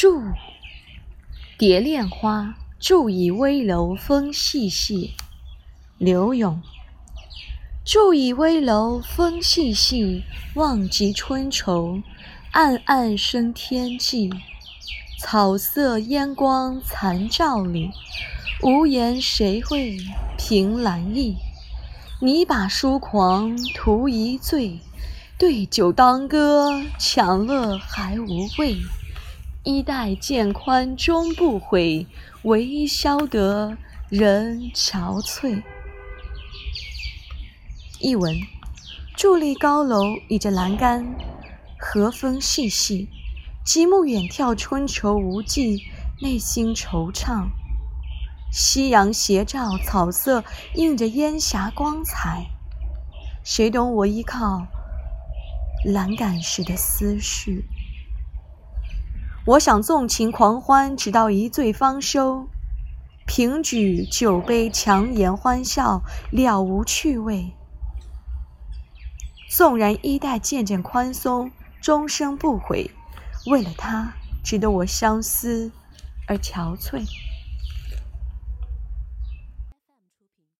住，蝶恋花，住以危楼风细细。刘永。住以危楼风细细，望极春愁，暗暗生天际。草色烟光残照里，无言谁会凭栏意？拟把书狂图一醉，对酒当歌，强乐还无味。衣带渐宽终不悔，唯消得人憔悴。译文：伫立高楼，倚着栏杆，和风细细，极目远眺，春愁无际，内心惆怅。夕阳斜照，草色映着烟霞光彩，谁懂我依靠栏杆时的思绪？我想纵情狂欢，直到一醉方休。平举酒杯，强颜欢笑，了无趣味。纵然衣带渐渐宽松，终生不悔。为了他，值得我相思而憔悴。